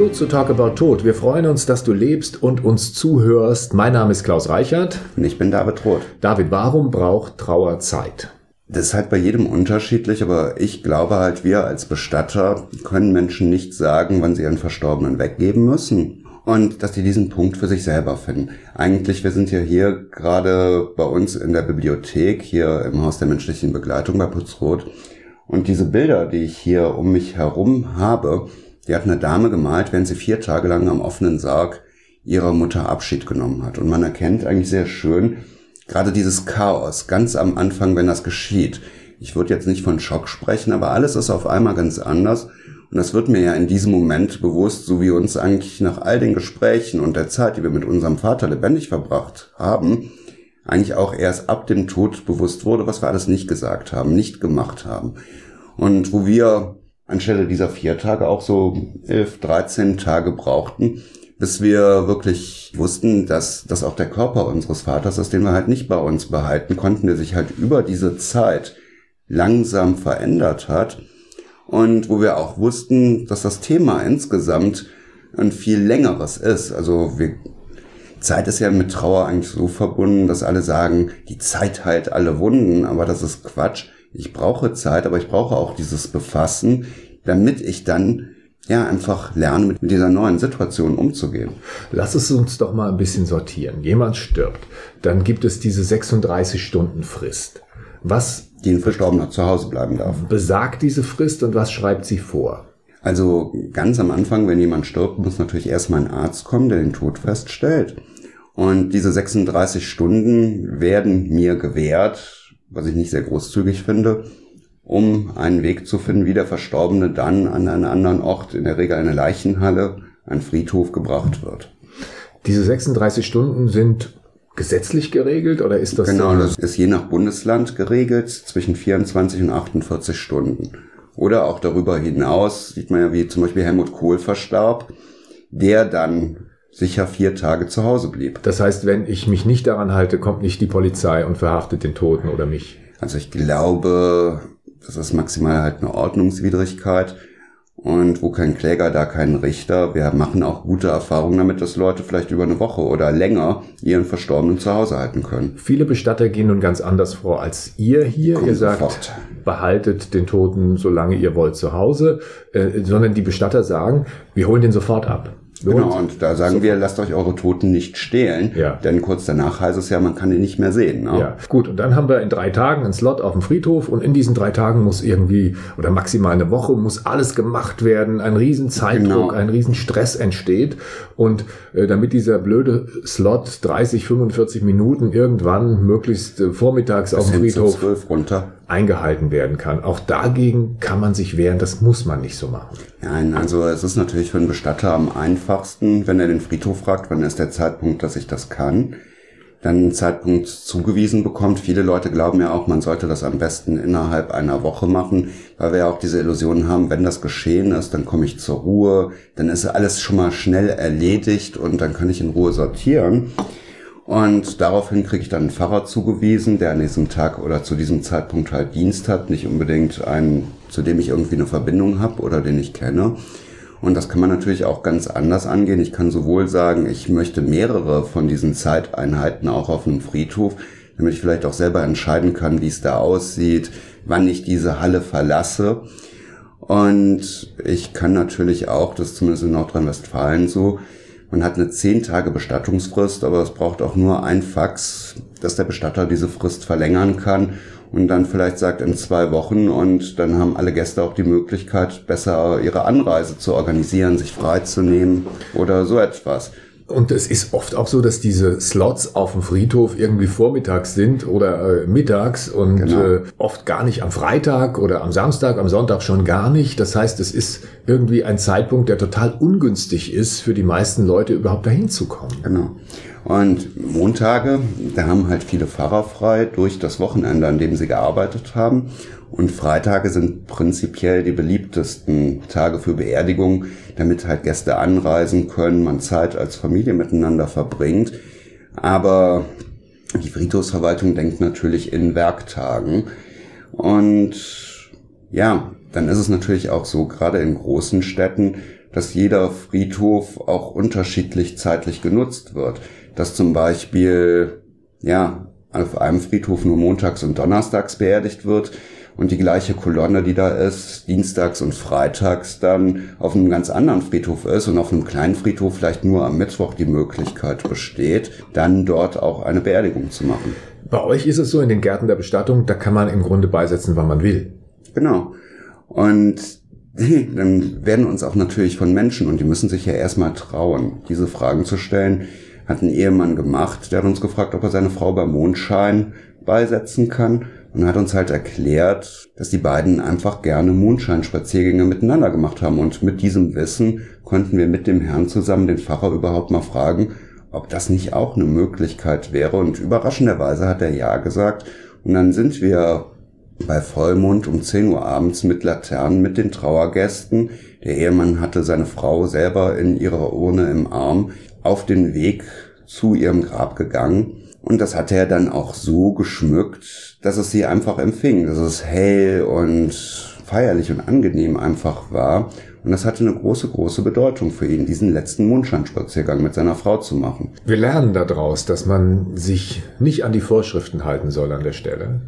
Hallo zu Talk About Tod. Wir freuen uns, dass du lebst und uns zuhörst. Mein Name ist Klaus Reichert. Und ich bin David Roth. David, warum braucht Trauer Zeit? Das ist halt bei jedem unterschiedlich, aber ich glaube halt, wir als Bestatter können Menschen nicht sagen, wann sie ihren Verstorbenen weggeben müssen. Und dass die diesen Punkt für sich selber finden. Eigentlich, wir sind ja hier gerade bei uns in der Bibliothek, hier im Haus der menschlichen Begleitung bei Putzroth. Und diese Bilder, die ich hier um mich herum habe, die hat eine Dame gemalt, während sie vier Tage lang am offenen Sarg ihrer Mutter Abschied genommen hat. Und man erkennt eigentlich sehr schön, gerade dieses Chaos, ganz am Anfang, wenn das geschieht. Ich würde jetzt nicht von Schock sprechen, aber alles ist auf einmal ganz anders. Und das wird mir ja in diesem Moment bewusst, so wie uns eigentlich nach all den Gesprächen und der Zeit, die wir mit unserem Vater lebendig verbracht haben, eigentlich auch erst ab dem Tod bewusst wurde, was wir alles nicht gesagt haben, nicht gemacht haben. Und wo wir anstelle dieser vier Tage auch so elf, dreizehn Tage brauchten, bis wir wirklich wussten, dass das auch der Körper unseres Vaters ist, den wir halt nicht bei uns behalten konnten, der sich halt über diese Zeit langsam verändert hat und wo wir auch wussten, dass das Thema insgesamt ein viel längeres ist. Also wir, Zeit ist ja mit Trauer eigentlich so verbunden, dass alle sagen, die Zeit heilt alle Wunden, aber das ist Quatsch ich brauche Zeit, aber ich brauche auch dieses Befassen, damit ich dann ja einfach lerne, mit, dieser neuen Situation umzugehen. Lass es uns doch mal ein bisschen sortieren. Jemand stirbt, dann gibt es diese 36 Stunden Frist. Was die ein Verstorbener zu Hause bleiben darf. Besagt diese Frist und was schreibt sie vor? Also ganz am Anfang, wenn jemand stirbt, muss natürlich erstmal ein Arzt kommen, der den Tod feststellt. Und diese 36 Stunden werden mir gewährt was ich nicht sehr großzügig finde, um einen Weg zu finden, wie der Verstorbene dann an einen anderen Ort, in der Regel eine Leichenhalle, ein Friedhof gebracht wird. Diese 36 Stunden sind gesetzlich geregelt oder ist das? Genau, das ist je nach Bundesland geregelt, zwischen 24 und 48 Stunden. Oder auch darüber hinaus sieht man ja, wie zum Beispiel Helmut Kohl verstarb, der dann sicher vier Tage zu Hause blieb. Das heißt, wenn ich mich nicht daran halte, kommt nicht die Polizei und verhaftet den Toten oder mich? Also ich glaube, das ist maximal halt eine Ordnungswidrigkeit. Und wo kein Kläger, da kein Richter. Wir machen auch gute Erfahrungen damit, dass Leute vielleicht über eine Woche oder länger ihren Verstorbenen zu Hause halten können. Viele Bestatter gehen nun ganz anders vor als ihr hier. Kommt ihr sagt, sofort. behaltet den Toten, solange ihr wollt, zu Hause. Äh, sondern die Bestatter sagen, wir holen den sofort ab. Genau, und da sagen so. wir, lasst euch eure Toten nicht stehlen, ja. denn kurz danach heißt es ja, man kann die nicht mehr sehen. Ne? Ja, gut, und dann haben wir in drei Tagen einen Slot auf dem Friedhof und in diesen drei Tagen muss irgendwie, oder maximal eine Woche, muss alles gemacht werden, ein riesen Zeitdruck, genau. ein riesen Stress entsteht und äh, damit dieser blöde Slot 30, 45 Minuten irgendwann möglichst äh, vormittags Bis auf dem Friedhof runter eingehalten werden kann. Auch dagegen kann man sich wehren, das muss man nicht so machen. Nein, also es ist natürlich für einen Bestatter am einfachsten, wenn er den Friedhof fragt, wann ist der Zeitpunkt, dass ich das kann, dann einen Zeitpunkt zugewiesen bekommt. Viele Leute glauben ja auch, man sollte das am besten innerhalb einer Woche machen, weil wir ja auch diese Illusion haben, wenn das geschehen ist, dann komme ich zur Ruhe, dann ist alles schon mal schnell erledigt und dann kann ich in Ruhe sortieren. Und daraufhin kriege ich dann einen Pfarrer zugewiesen, der an diesem Tag oder zu diesem Zeitpunkt halt Dienst hat, nicht unbedingt einen, zu dem ich irgendwie eine Verbindung habe oder den ich kenne. Und das kann man natürlich auch ganz anders angehen. Ich kann sowohl sagen, ich möchte mehrere von diesen Zeiteinheiten auch auf einem Friedhof, damit ich vielleicht auch selber entscheiden kann, wie es da aussieht, wann ich diese Halle verlasse. Und ich kann natürlich auch, das ist zumindest in Nordrhein-Westfalen so, man hat eine zehn Tage Bestattungsfrist, aber es braucht auch nur ein Fax, dass der Bestatter diese Frist verlängern kann und dann vielleicht sagt in zwei Wochen und dann haben alle Gäste auch die Möglichkeit, besser ihre Anreise zu organisieren, sich freizunehmen oder so etwas. Und es ist oft auch so, dass diese Slots auf dem Friedhof irgendwie vormittags sind oder äh, mittags und genau. äh, oft gar nicht am Freitag oder am Samstag, am Sonntag schon gar nicht. Das heißt, es ist irgendwie ein Zeitpunkt, der total ungünstig ist für die meisten Leute überhaupt dahin zu kommen. Genau. Und Montage, da haben halt viele Pfarrer frei durch das Wochenende, an dem sie gearbeitet haben. Und Freitage sind prinzipiell die beliebtesten Tage für Beerdigung, damit halt Gäste anreisen können, man Zeit als Familie miteinander verbringt. Aber die Friedhofsverwaltung denkt natürlich in Werktagen. Und ja, dann ist es natürlich auch so, gerade in großen Städten, dass jeder Friedhof auch unterschiedlich zeitlich genutzt wird. Dass zum Beispiel, ja, auf einem Friedhof nur montags und donnerstags beerdigt wird und die gleiche Kolonne, die da ist, dienstags und freitags dann auf einem ganz anderen Friedhof ist und auf einem kleinen Friedhof vielleicht nur am Mittwoch die Möglichkeit besteht, dann dort auch eine Beerdigung zu machen. Bei euch ist es so in den Gärten der Bestattung, da kann man im Grunde beisetzen, wann man will. Genau. Und dann werden uns auch natürlich von Menschen, und die müssen sich ja erstmal trauen, diese Fragen zu stellen, hat ein Ehemann gemacht, der hat uns gefragt, ob er seine Frau beim Mondschein beisetzen kann und hat uns halt erklärt, dass die beiden einfach gerne Mondscheinspaziergänge miteinander gemacht haben. Und mit diesem Wissen konnten wir mit dem Herrn zusammen den Pfarrer überhaupt mal fragen, ob das nicht auch eine Möglichkeit wäre. Und überraschenderweise hat er ja gesagt. Und dann sind wir bei Vollmond um 10 Uhr abends mit Laternen mit den Trauergästen. Der Ehemann hatte seine Frau selber in ihrer Urne im Arm auf den Weg zu ihrem Grab gegangen. Und das hatte er dann auch so geschmückt, dass es sie einfach empfing, dass es hell und feierlich und angenehm einfach war. Und das hatte eine große, große Bedeutung für ihn, diesen letzten Mondscheinspaziergang mit seiner Frau zu machen. Wir lernen daraus, dass man sich nicht an die Vorschriften halten soll an der Stelle.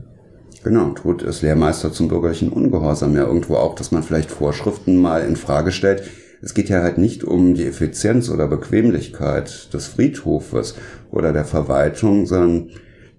Genau, Tod ist Lehrmeister zum bürgerlichen Ungehorsam ja irgendwo auch, dass man vielleicht Vorschriften mal in Frage stellt. Es geht ja halt nicht um die Effizienz oder Bequemlichkeit des Friedhofes oder der Verwaltung, sondern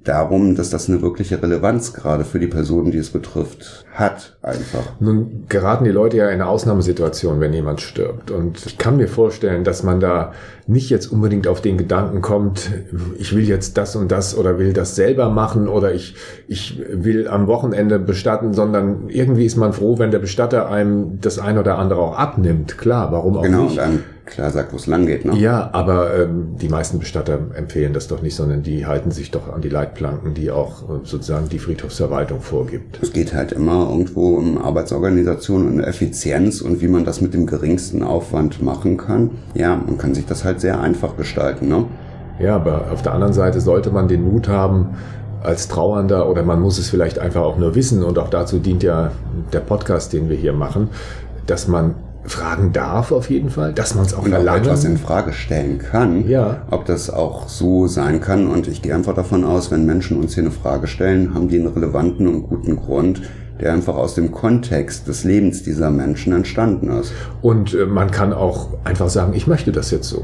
darum, dass das eine wirkliche Relevanz gerade für die Personen, die es betrifft, hat einfach. Nun geraten die Leute ja in eine Ausnahmesituation, wenn jemand stirbt. Und ich kann mir vorstellen, dass man da nicht jetzt unbedingt auf den Gedanken kommt, ich will jetzt das und das oder will das selber machen oder ich, ich will am Wochenende bestatten, sondern irgendwie ist man froh, wenn der Bestatter einem das ein oder andere auch abnimmt. Klar, warum auch genau, nicht? Genau, klar sagt, wo es lang geht. Ne? Ja, aber ähm, die meisten Bestatter empfehlen das doch nicht, sondern die halten sich doch an die Leitplanken, die auch äh, sozusagen die Friedhofsverwaltung vorgibt. Es geht halt immer irgendwo um Arbeitsorganisation und Effizienz und wie man das mit dem geringsten Aufwand machen kann. Ja, man kann sich das halt sehr einfach gestalten. Ne? Ja, aber auf der anderen Seite sollte man den Mut haben, als Trauernder oder man muss es vielleicht einfach auch nur wissen und auch dazu dient ja der Podcast, den wir hier machen, dass man fragen darf auf jeden Fall, dass man es auch und auch etwas in Frage stellen kann, ja. ob das auch so sein kann. Und ich gehe einfach davon aus, wenn Menschen uns hier eine Frage stellen, haben die einen relevanten und guten Grund, der einfach aus dem Kontext des Lebens dieser Menschen entstanden ist. Und äh, man kann auch einfach sagen, ich möchte das jetzt so.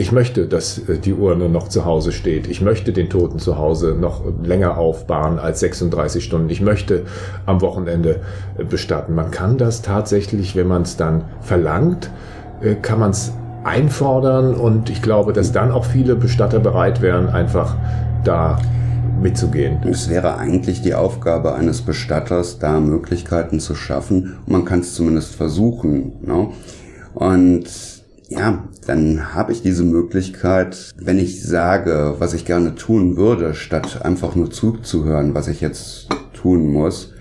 Ich möchte, dass äh, die Urne noch zu Hause steht. Ich möchte den Toten zu Hause noch länger aufbahren als 36 Stunden. Ich möchte am Wochenende äh, bestatten. Man kann das tatsächlich, wenn man es dann verlangt, äh, kann man es einfordern und ich glaube, dass dann auch viele Bestatter bereit wären, einfach da mitzugehen. Es wäre eigentlich die Aufgabe eines Bestatters, da Möglichkeiten zu schaffen. Man kann es zumindest versuchen. Ne? Und ja, dann habe ich diese Möglichkeit, wenn ich sage, was ich gerne tun würde, statt einfach nur zuzuhören, was ich jetzt tun muss,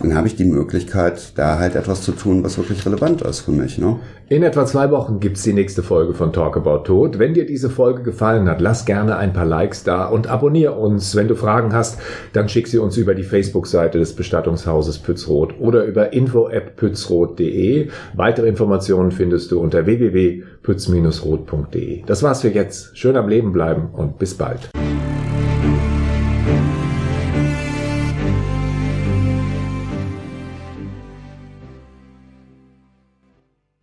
dann habe ich die Möglichkeit, da halt etwas zu tun, was wirklich relevant ist für mich. Ne? In etwa zwei Wochen gibt's die nächste Folge von Talk About Tod. Wenn dir diese Folge gefallen hat, lass gerne ein paar Likes da und abonnier uns. Wenn du Fragen hast, dann schick sie uns über die Facebook-Seite des Bestattungshauses Pützroth oder über info.pützroth.de. Weitere Informationen findest du unter www.pütz-roth.de. Das war's für jetzt. Schön am Leben bleiben und bis bald.